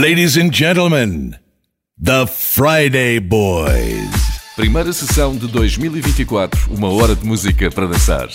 Ladies and gentlemen, the Friday Boys. Primeira sessão de 2024, uma hora de música para dançar.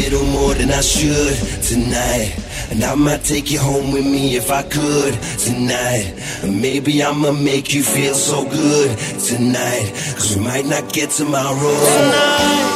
Little more than I should tonight. And I might take you home with me if I could tonight. And maybe I'ma make you feel so good tonight. Cause we might not get tomorrow. Tonight,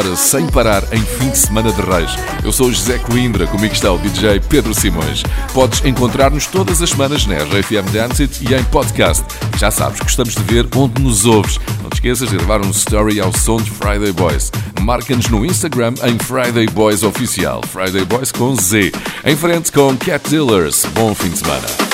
Boys, uma hora sem parar em fim de semana de reis. Eu sou o José Coimbra, comigo está o DJ Pedro Simões. Podes encontrar-nos todas as semanas na RFM Dance It e em podcast. Já sabes, gostamos de ver onde nos ouves. Não te esqueças de gravar um story ao som de Friday Boys. Marca-nos no Instagram em Friday Boys Oficial. Friday Boys com Z. Em frente com Cat Dealers. Bom fim de semana.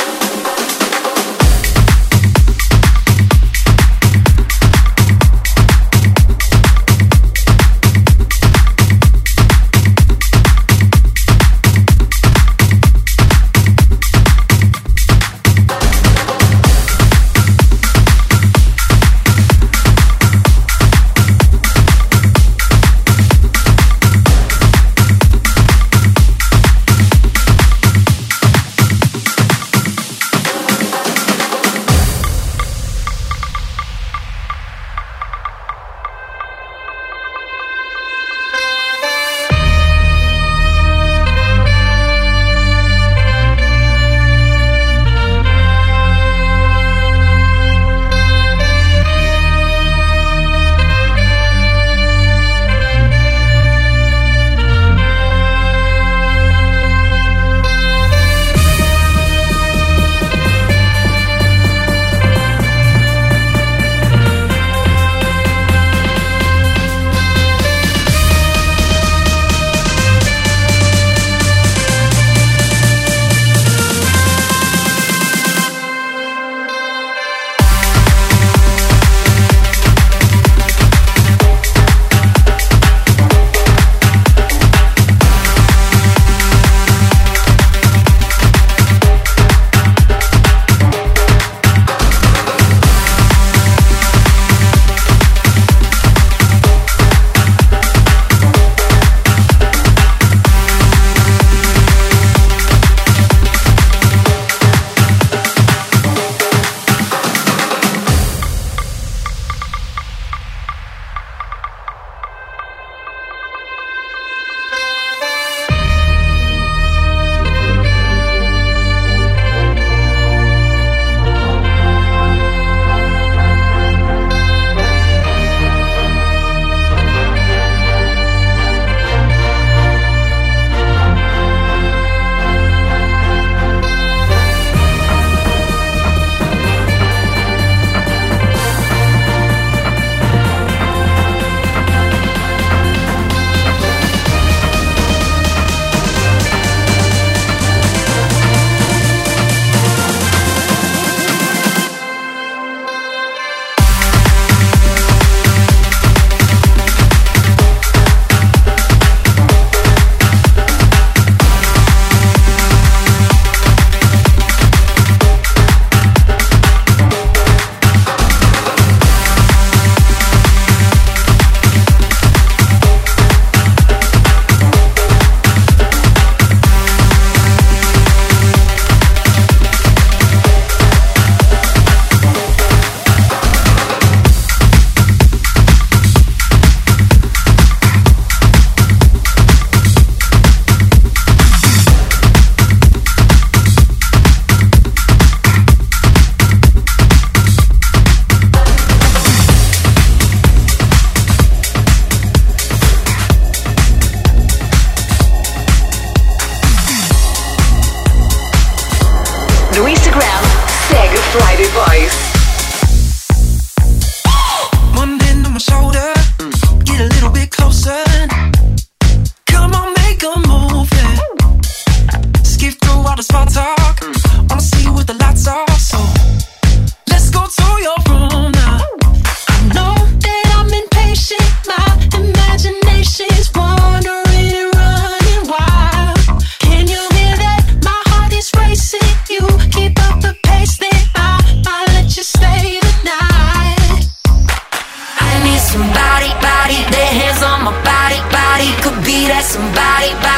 somebody by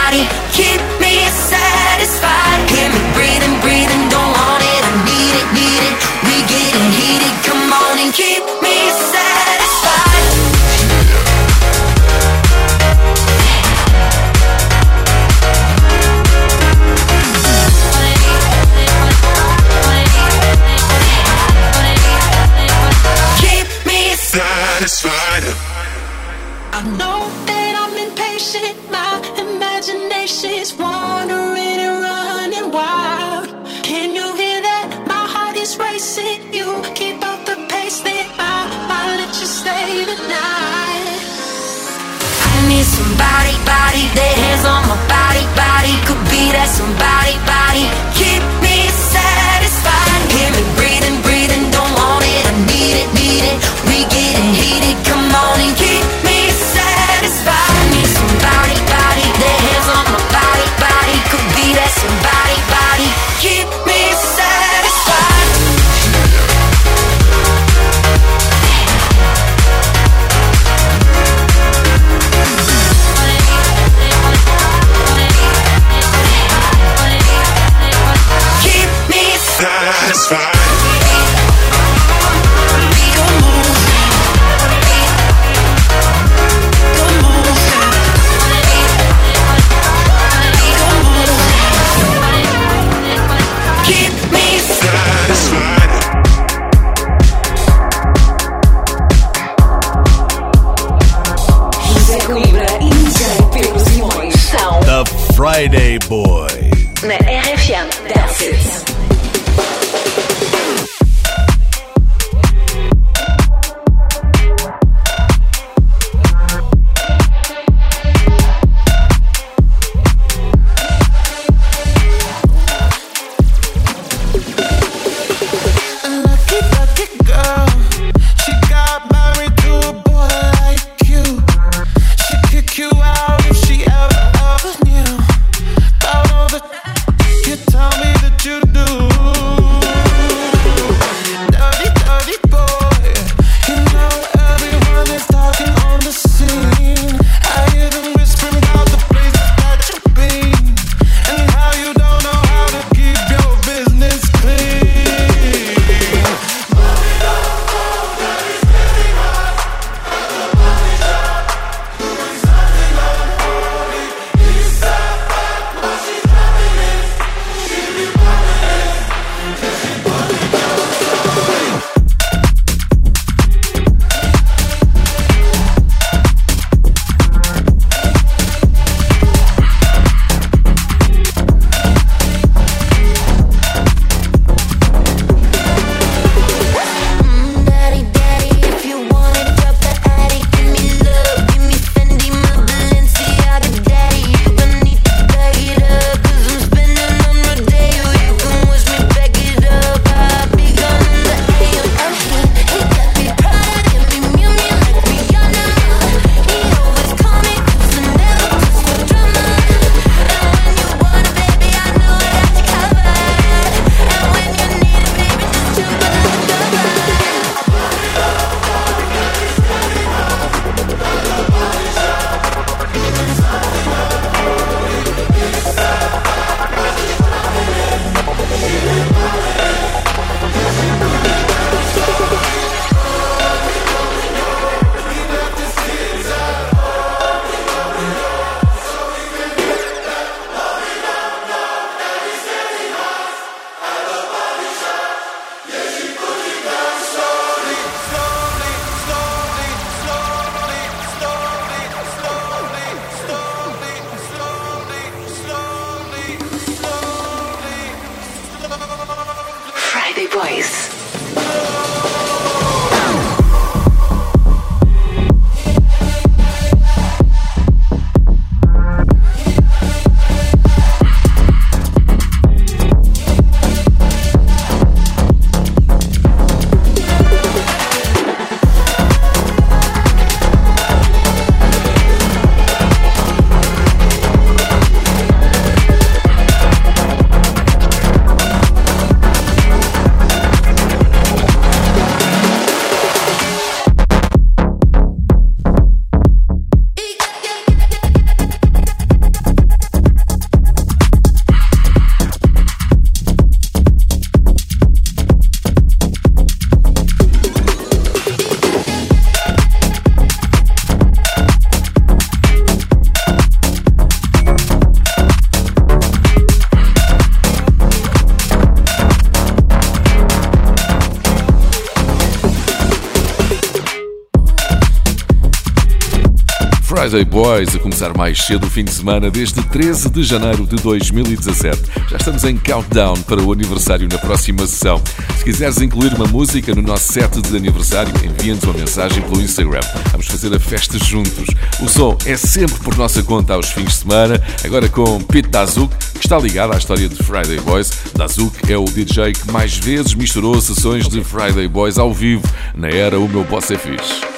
Friday Boys a começar mais cedo o fim de semana desde 13 de janeiro de 2017. Já estamos em countdown para o aniversário na próxima sessão. Se quiseres incluir uma música no nosso set de aniversário, envia-nos uma mensagem pelo Instagram. Vamos fazer a festa juntos. O som é sempre por nossa conta aos fins de semana, agora com Pete Dazuk, que está ligado à história de Friday Boys. Dazuk é o DJ que mais vezes misturou sessões de Friday Boys ao vivo na era O Meu Boss é Fixe.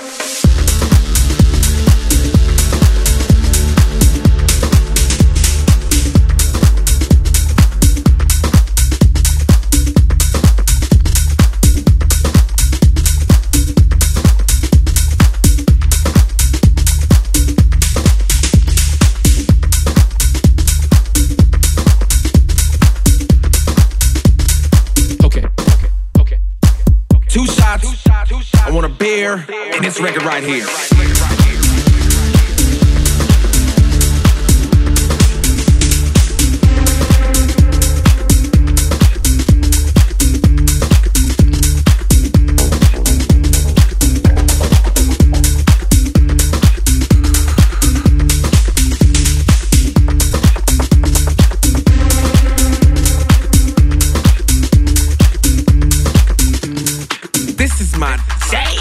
there, and this record right here. my.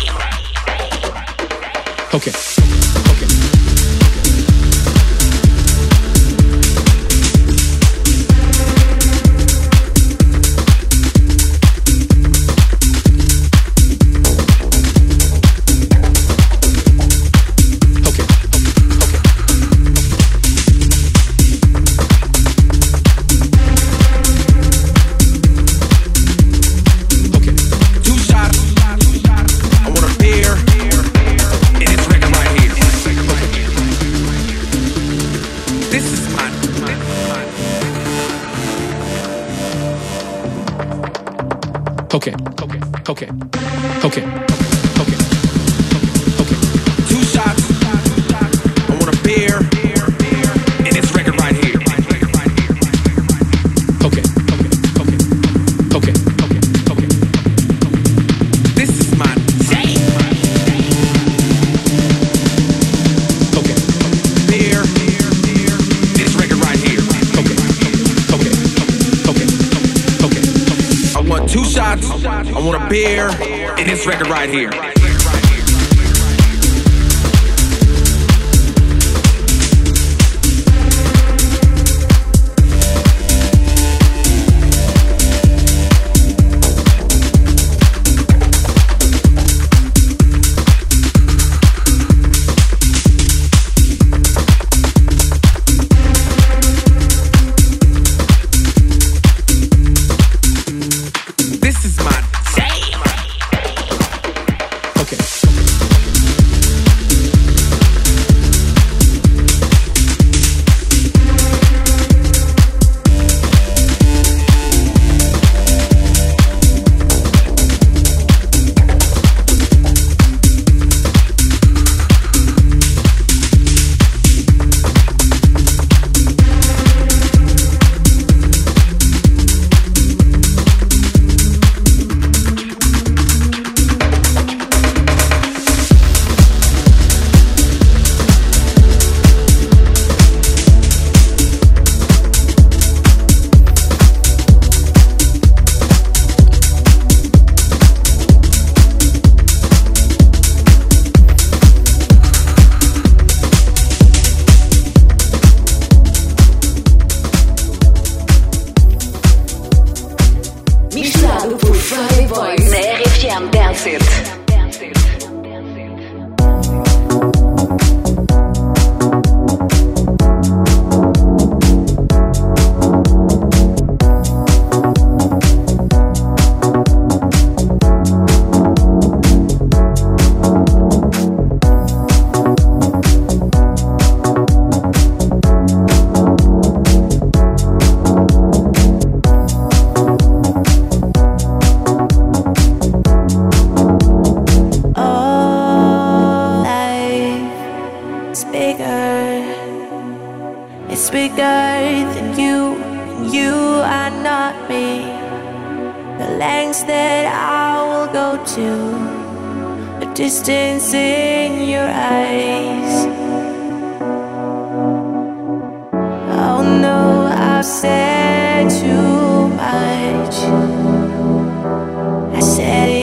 I will go to a distance in your eyes. Oh no, I've said too much. I said it.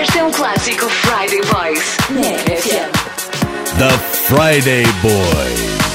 Este é um clássico Friday Boys na FM. The Friday Boys.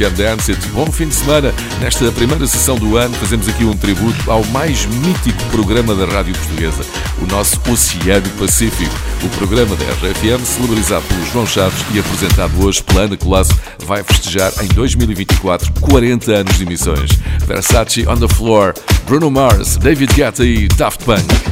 RFM Dance. Bom fim de semana. Nesta primeira sessão do ano, fazemos aqui um tributo ao mais mítico programa da rádio portuguesa, o nosso Oceano Pacífico. O programa da RFM, celebrizado pelo João Chaves e apresentado hoje pela Ana Colasso, vai festejar em 2024 40 anos de emissões. Versace on the Floor, Bruno Mars, David Guetta e Daft Punk.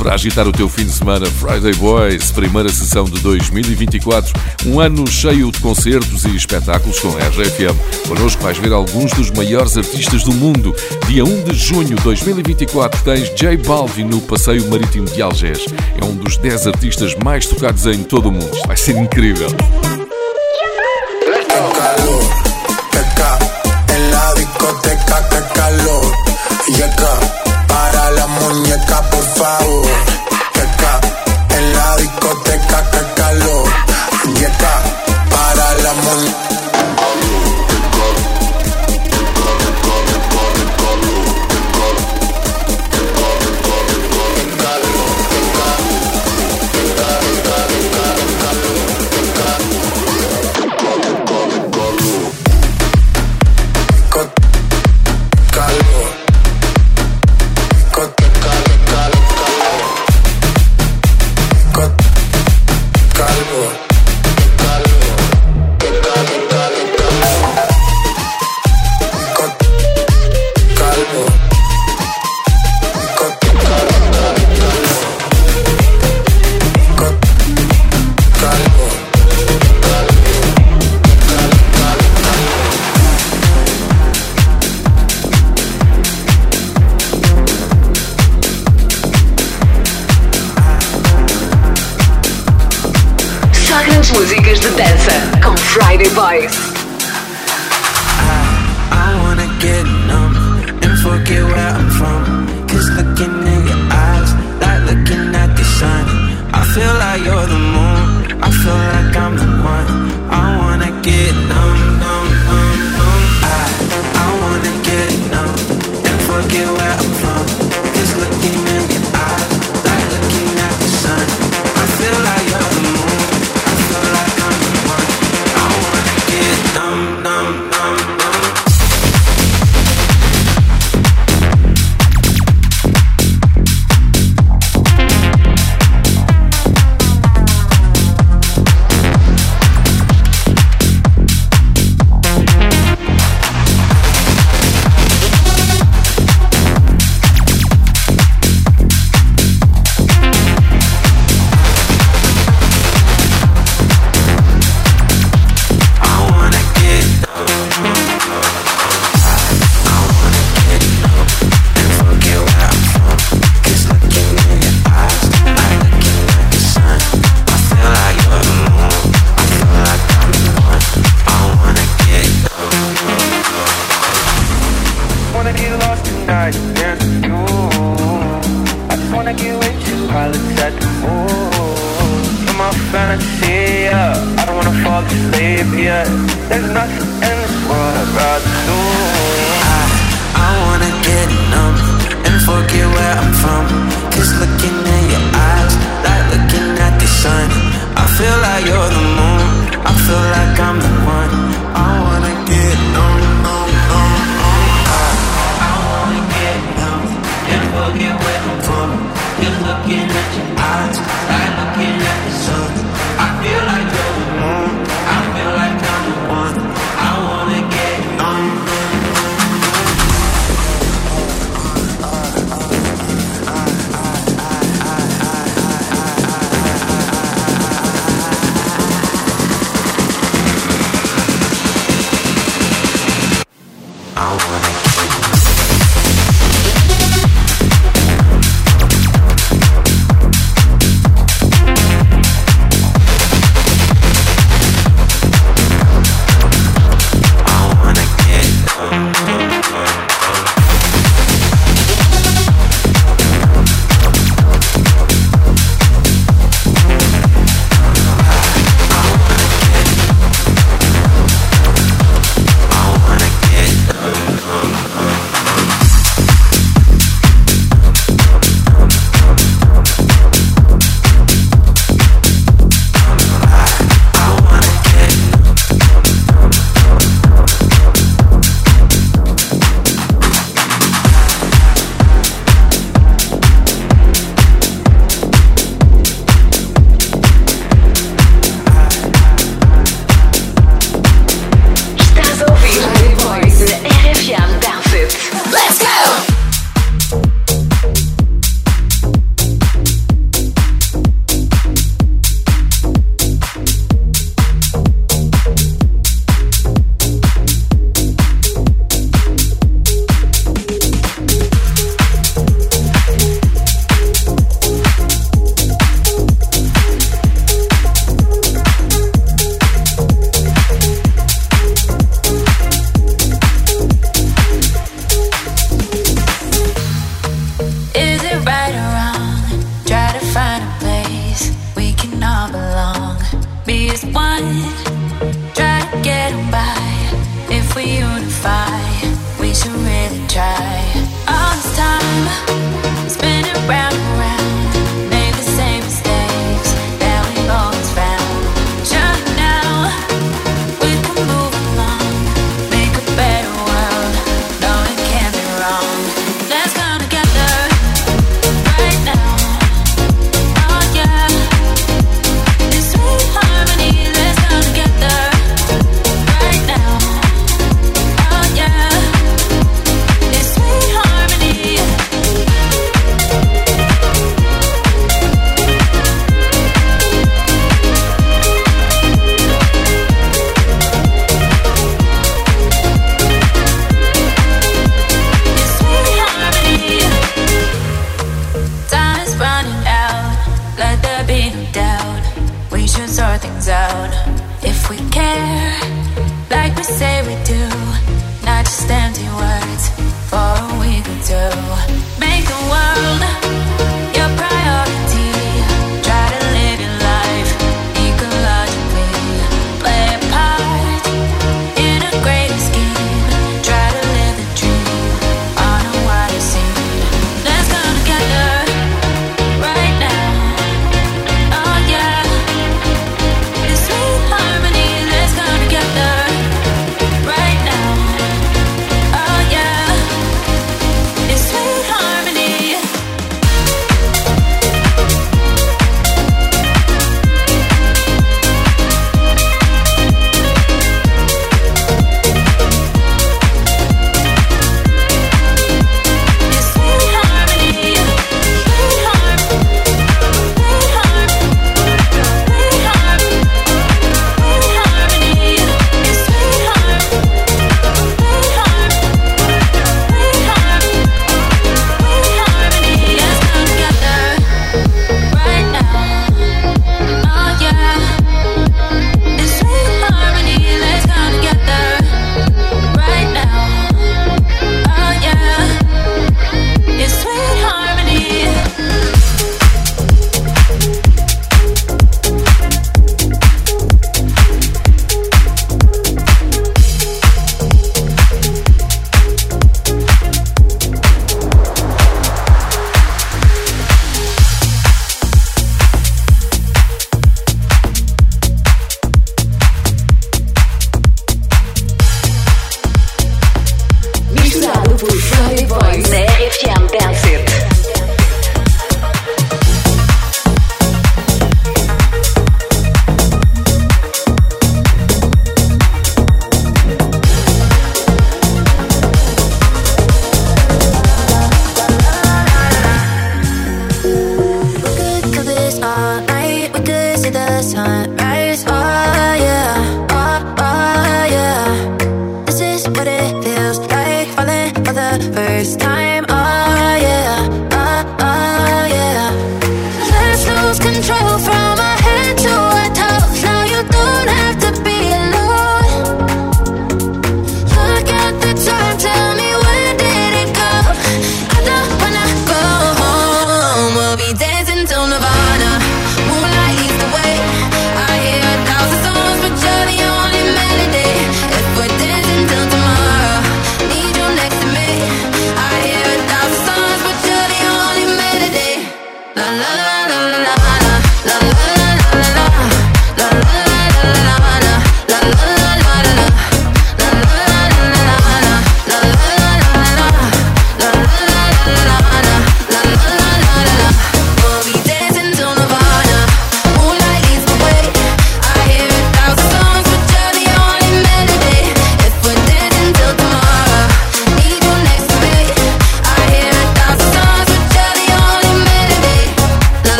Sempre a agitar o teu fim de semana, Friday Boys, primeira sessão de 2024. Um ano cheio de concertos e espetáculos com a RGFM. Connosco vais ver alguns dos maiores artistas do mundo. Dia 1 de junho de 2024 tens J Balvin no Passeio Marítimo de Algés. É um dos 10 artistas mais tocados em todo o mundo. Vai ser incrível. para muñeca, por favor. From.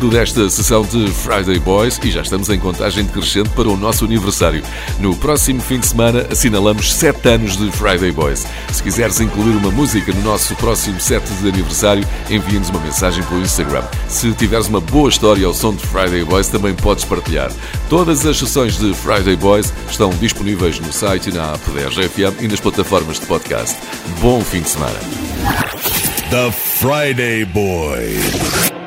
Tudo desta sessão de Friday Boys e já estamos em contagem decrescente para o nosso aniversário. No próximo fim de semana assinalamos 7 anos de Friday Boys. Se quiseres incluir uma música no nosso próximo set de aniversário, envia-nos uma mensagem pelo Instagram. Se tiveres uma boa história ao som de Friday Boys, também podes partilhar. Todas as sessões de Friday Boys estão disponíveis no site e na app da RGFM e nas plataformas de podcast. Bom fim de semana. The Friday Boys.